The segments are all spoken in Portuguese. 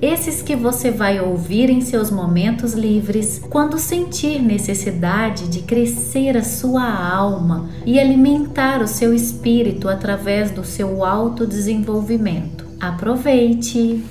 Esses que você vai ouvir em seus momentos livres quando sentir necessidade de crescer a sua alma e alimentar o seu espírito através do seu autodesenvolvimento. Aproveite!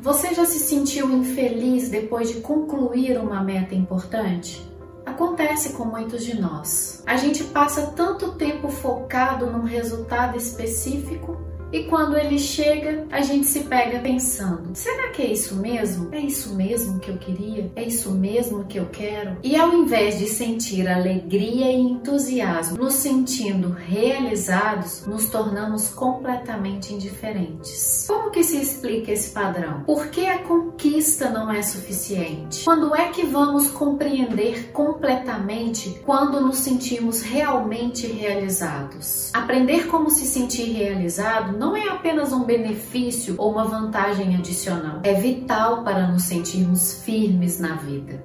Você já se sentiu infeliz depois de concluir uma meta importante? Acontece com muitos de nós. A gente passa tanto tempo focado num resultado específico e quando ele chega, a gente se pega pensando: será que é isso mesmo? É isso mesmo que eu queria? É isso mesmo que eu quero? E ao invés de sentir alegria e entusiasmo, nos sentindo realizados, nos tornamos completamente indiferentes. Como que se explica esse padrão? Por que a conquista não é suficiente? Quando é que vamos compreender completamente quando nos sentimos realmente realizados? Aprender como se sentir realizado não é apenas um benefício ou uma vantagem adicional, é vital para nos sentirmos firmes na vida.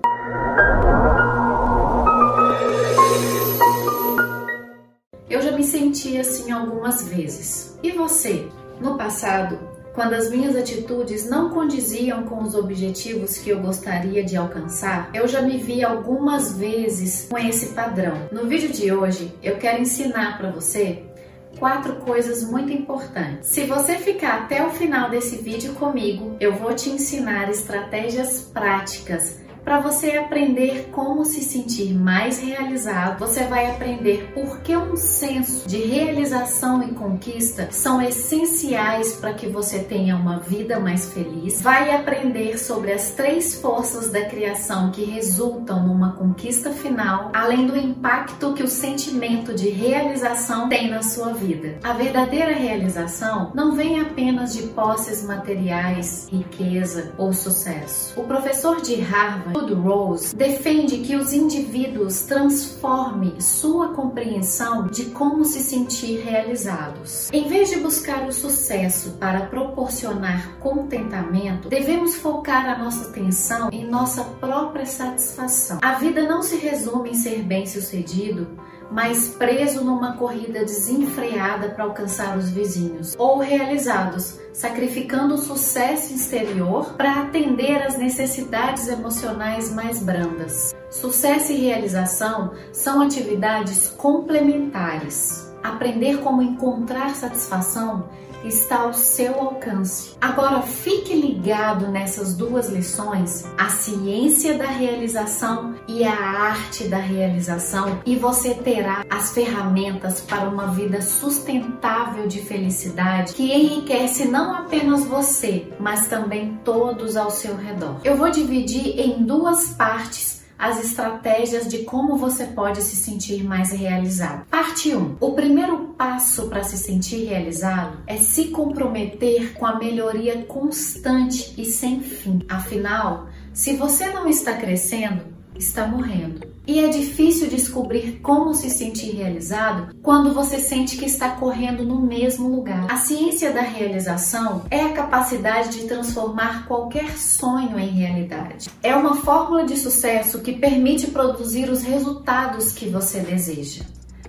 Eu já me senti assim algumas vezes. E você? No passado, quando as minhas atitudes não condiziam com os objetivos que eu gostaria de alcançar, eu já me vi algumas vezes com esse padrão. No vídeo de hoje, eu quero ensinar para você quatro coisas muito importantes. Se você ficar até o final desse vídeo comigo, eu vou te ensinar estratégias práticas para você aprender como se sentir mais realizado, você vai aprender por que um senso de realização e conquista são essenciais para que você tenha uma vida mais feliz. Vai aprender sobre as três forças da criação que resultam numa conquista final, além do impacto que o sentimento de realização tem na sua vida. A verdadeira realização não vem apenas de posses materiais, riqueza ou sucesso. O professor de Harvard Rose defende que os indivíduos transformem sua compreensão de como se sentir realizados. Em vez de buscar o sucesso para proporcionar contentamento, devemos focar a nossa atenção em nossa própria satisfação. A vida não se resume em ser bem-sucedido mas preso numa corrida desenfreada para alcançar os vizinhos, ou realizados, sacrificando o sucesso exterior para atender às necessidades emocionais mais brandas. Sucesso e realização são atividades complementares. Aprender como encontrar satisfação está ao seu alcance. Agora fique ligado nessas duas lições, a ciência da realização e a arte da realização, e você terá as ferramentas para uma vida sustentável de felicidade que enriquece não apenas você, mas também todos ao seu redor. Eu vou dividir em duas partes as estratégias de como você pode se sentir mais realizado. Parte 1. O primeiro passo para se sentir realizado é se comprometer com a melhoria constante e sem fim. Afinal, se você não está crescendo, está morrendo. E é difícil descobrir como se sentir realizado quando você sente que está correndo no mesmo lugar. A ciência da realização é a capacidade de transformar qualquer sonho em realidade. É uma fórmula de sucesso que permite produzir os resultados que você deseja.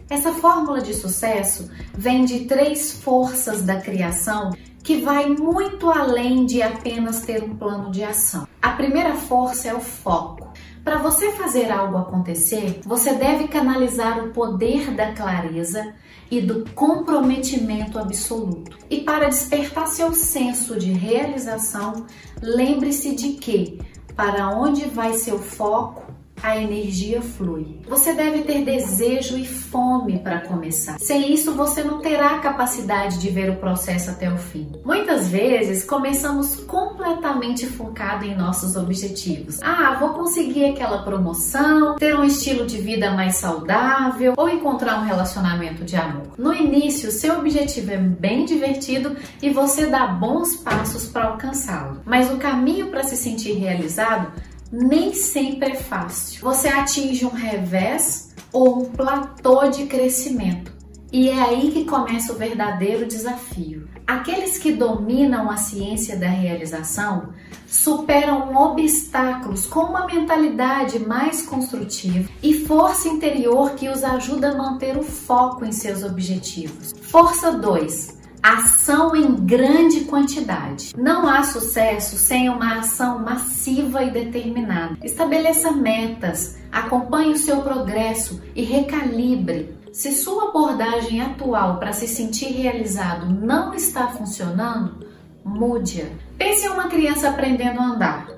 Essa fórmula de sucesso vem de três forças da criação que vai muito além de apenas ter um plano de ação. A primeira força é o foco. Para você fazer algo acontecer, você deve canalizar o poder da clareza e do comprometimento absoluto. E para despertar seu senso de realização, lembre-se de que para onde vai seu foco, a energia flui. Você deve ter desejo e fome para começar. Sem isso, você não terá capacidade de ver o processo até o fim. Muitas vezes, começamos completamente focado em nossos objetivos. Ah, vou conseguir aquela promoção, ter um estilo de vida mais saudável ou encontrar um relacionamento de amor. No início, seu objetivo é bem divertido e você dá bons passos para alcançá-lo. Mas o caminho para se sentir realizado nem sempre é fácil. Você atinge um revés ou um platô de crescimento. E é aí que começa o verdadeiro desafio. Aqueles que dominam a ciência da realização superam obstáculos com uma mentalidade mais construtiva e força interior que os ajuda a manter o foco em seus objetivos. Força 2. Ação em grande quantidade. Não há sucesso sem uma ação massiva e determinada. Estabeleça metas, acompanhe o seu progresso e recalibre se sua abordagem atual para se sentir realizado não está funcionando, mude-a. Pense em uma criança aprendendo a andar.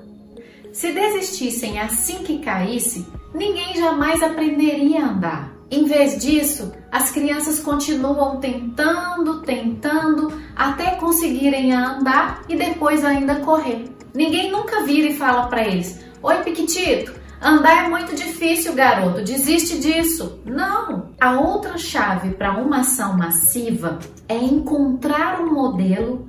Se desistissem assim que caísse, ninguém jamais aprenderia a andar. Em vez disso, as crianças continuam tentando, tentando, até conseguirem andar e depois ainda correr. Ninguém nunca vira e fala para eles: Oi, Piquitito, Andar é muito difícil, garoto, desiste disso. Não! A outra chave para uma ação massiva é encontrar um modelo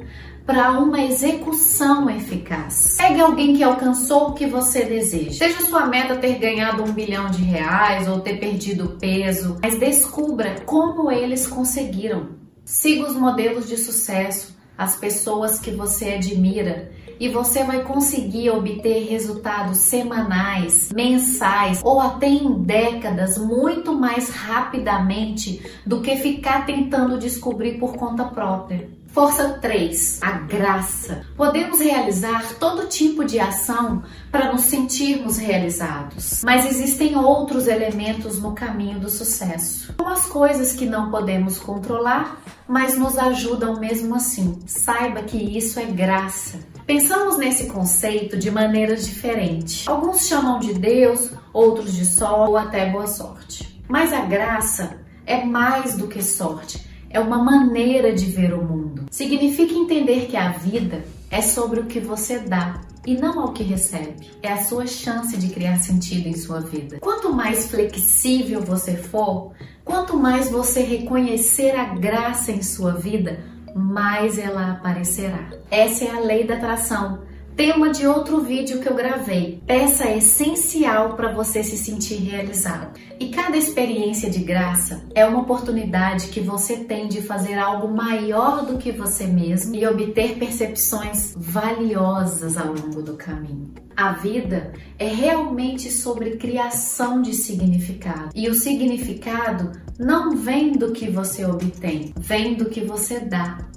para uma execução eficaz. Pegue alguém que alcançou o que você deseja. Seja sua meta ter ganhado um bilhão de reais ou ter perdido peso, mas descubra como eles conseguiram. Siga os modelos de sucesso, as pessoas que você admira e você vai conseguir obter resultados semanais, mensais ou até em décadas muito mais rapidamente do que ficar tentando descobrir por conta própria. Força 3, a graça. Podemos realizar todo tipo de ação para nos sentirmos realizados, mas existem outros elementos no caminho do sucesso. Como as coisas que não podemos controlar, mas nos ajudam mesmo assim. Saiba que isso é graça. Pensamos nesse conceito de maneiras diferentes. Alguns chamam de Deus, outros de sol ou até boa sorte. Mas a graça é mais do que sorte é uma maneira de ver o mundo. Significa entender que a vida é sobre o que você dá e não ao que recebe. É a sua chance de criar sentido em sua vida. Quanto mais flexível você for, quanto mais você reconhecer a graça em sua vida, mais ela aparecerá. Essa é a lei da atração tema de outro vídeo que eu gravei. Peça é essencial para você se sentir realizado. E cada experiência de graça é uma oportunidade que você tem de fazer algo maior do que você mesmo e obter percepções valiosas ao longo do caminho. A vida é realmente sobre criação de significado. E o significado não vem do que você obtém, vem do que você dá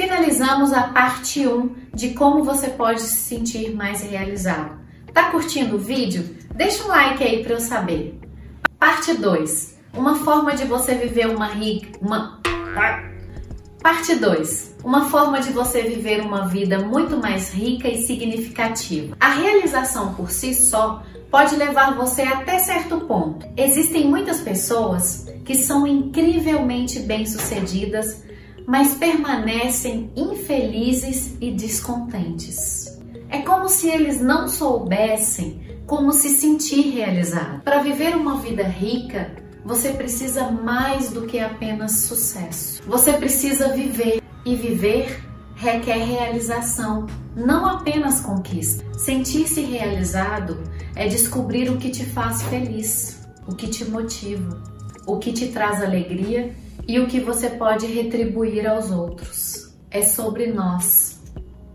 finalizamos a parte 1 de como você pode se sentir mais realizado. Tá curtindo o vídeo? Deixa um like aí para eu saber. Parte 2. Uma forma de você viver uma rica, uma Parte 2. Uma forma de você viver uma vida muito mais rica e significativa. A realização por si só pode levar você até certo ponto. Existem muitas pessoas que são incrivelmente bem-sucedidas mas permanecem infelizes e descontentes. É como se eles não soubessem como se sentir realizado. Para viver uma vida rica, você precisa mais do que apenas sucesso. Você precisa viver e viver requer realização, não apenas conquista. Sentir-se realizado é descobrir o que te faz feliz, o que te motiva, o que te traz alegria e o que você pode retribuir aos outros. É sobre nós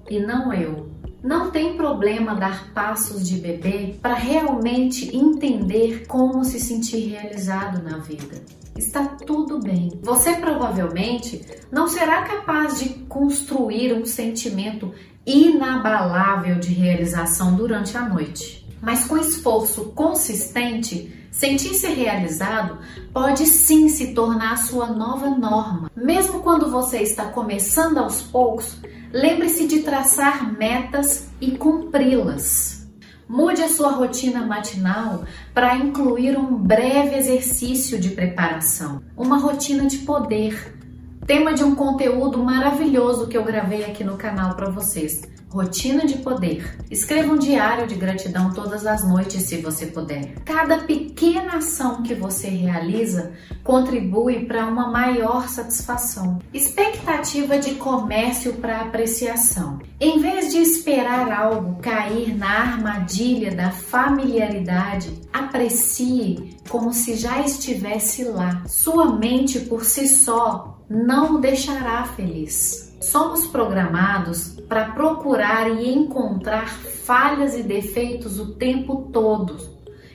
e não eu. Não tem problema dar passos de bebê para realmente entender como se sentir realizado na vida. Está tudo bem. Você provavelmente não será capaz de construir um sentimento inabalável de realização durante a noite, mas com esforço consistente Sentir-se realizado pode sim se tornar sua nova norma. Mesmo quando você está começando aos poucos, lembre-se de traçar metas e cumpri-las. Mude a sua rotina matinal para incluir um breve exercício de preparação, uma rotina de poder. Tema de um conteúdo maravilhoso que eu gravei aqui no canal para vocês Rotina de poder. Escreva um diário de gratidão todas as noites, se você puder. Cada pequena ação que você realiza contribui para uma maior satisfação. Expectativa de comércio para apreciação. Em vez de esperar algo cair na armadilha da familiaridade, aprecie como se já estivesse lá. Sua mente por si só não o deixará feliz. Somos programados para procurar e encontrar falhas e defeitos o tempo todo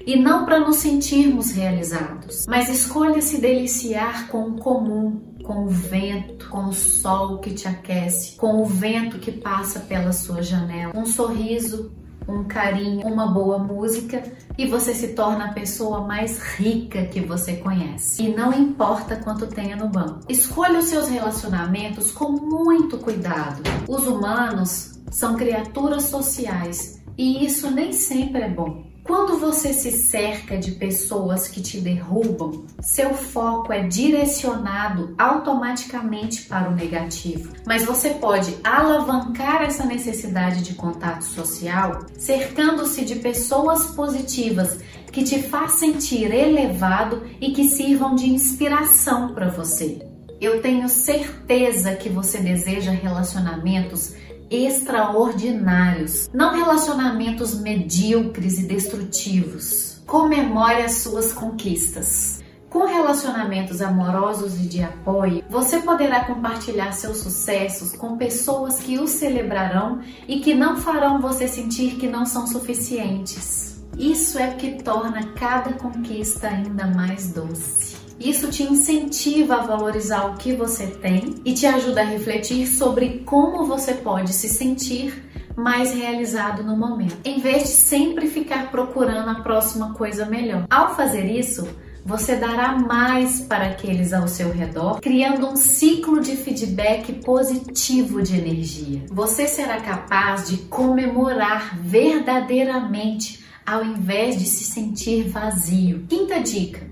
e não para nos sentirmos realizados. Mas escolha se deliciar com o comum, com o vento, com o sol que te aquece, com o vento que passa pela sua janela, um sorriso, um carinho, uma boa música e você se torna a pessoa mais rica que você conhece. E não importa quanto tenha no banco. Escolha os seus relacionamentos com muito cuidado. Os humanos são criaturas sociais e isso nem sempre é bom. Quando você se cerca de pessoas que te derrubam, seu foco é direcionado automaticamente para o negativo. Mas você pode alavancar essa necessidade de contato social cercando-se de pessoas positivas que te faz sentir elevado e que sirvam de inspiração para você. Eu tenho certeza que você deseja relacionamentos extraordinários, não relacionamentos medíocres e destrutivos. Comemore as suas conquistas. Com relacionamentos amorosos e de apoio, você poderá compartilhar seus sucessos com pessoas que os celebrarão e que não farão você sentir que não são suficientes. Isso é o que torna cada conquista ainda mais doce. Isso te incentiva a valorizar o que você tem e te ajuda a refletir sobre como você pode se sentir mais realizado no momento, em vez de sempre ficar procurando a próxima coisa melhor. Ao fazer isso, você dará mais para aqueles ao seu redor, criando um ciclo de feedback positivo de energia. Você será capaz de comemorar verdadeiramente ao invés de se sentir vazio. Quinta dica: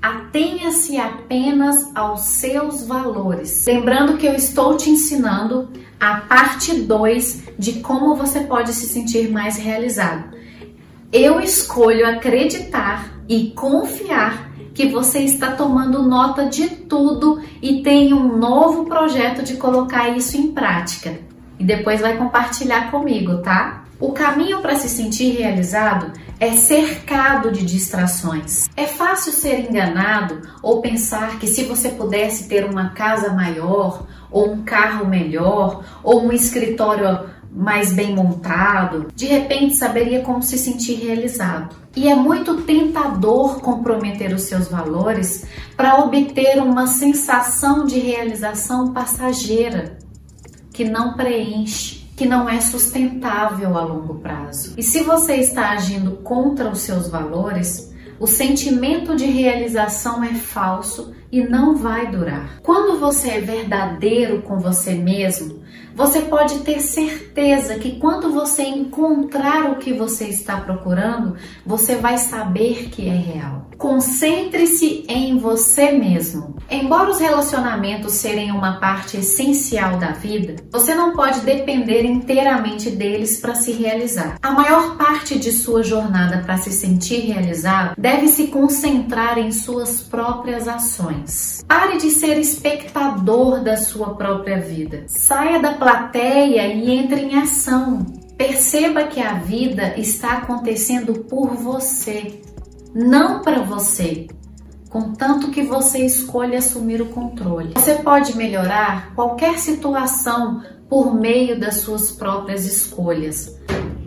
Atenha-se apenas aos seus valores. Lembrando que eu estou te ensinando a parte 2 de como você pode se sentir mais realizado. Eu escolho acreditar e confiar que você está tomando nota de tudo e tem um novo projeto de colocar isso em prática. E depois vai compartilhar comigo, tá? O caminho para se sentir realizado é cercado de distrações. É fácil ser enganado ou pensar que se você pudesse ter uma casa maior, ou um carro melhor, ou um escritório mais bem montado, de repente saberia como se sentir realizado. E é muito tentador comprometer os seus valores para obter uma sensação de realização passageira que não preenche que não é sustentável a longo prazo. E se você está agindo contra os seus valores, o sentimento de realização é falso e não vai durar. Quando você é verdadeiro com você mesmo, você pode ter certeza que quando você encontrar o que você está procurando, você vai saber que é real. Concentre-se em você mesmo. Embora os relacionamentos serem uma parte essencial da vida, você não pode depender inteiramente deles para se realizar. A maior parte de sua jornada para se sentir realizado deve se concentrar em suas próprias ações. Pare de ser espectador da sua própria vida. Da plateia e entre em ação. Perceba que a vida está acontecendo por você não para você, contanto que você escolha assumir o controle. Você pode melhorar qualquer situação por meio das suas próprias escolhas,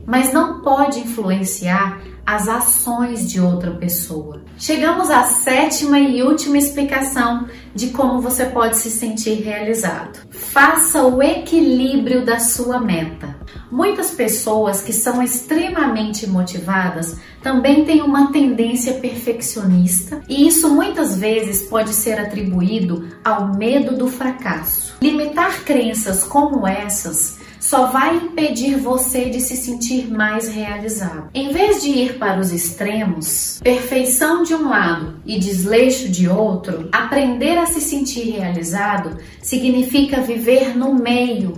mas não pode influenciar as ações de outra pessoa. Chegamos à sétima e última explicação de como você pode se sentir realizado. Faça o equilíbrio da sua meta. Muitas pessoas que são extremamente motivadas também têm uma tendência perfeccionista, e isso muitas vezes pode ser atribuído ao medo do fracasso. Limitar crenças como essas só vai impedir você de se sentir mais realizado. Em vez de ir para os extremos, perfeição de um lado e desleixo de outro, aprender a se sentir realizado significa viver no meio.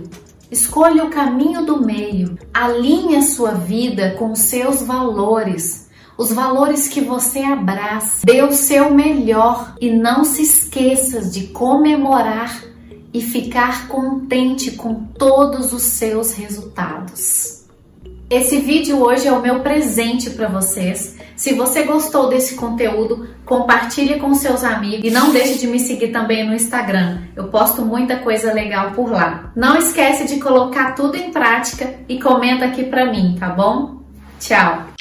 Escolha o caminho do meio, alinhe a sua vida com seus valores os valores que você abraça. Dê o seu melhor e não se esqueça de comemorar e ficar contente com todos os seus resultados. Esse vídeo hoje é o meu presente para vocês. Se você gostou desse conteúdo, compartilhe com seus amigos e não deixe de me seguir também no Instagram. Eu posto muita coisa legal por lá. Não esquece de colocar tudo em prática e comenta aqui para mim, tá bom? Tchau.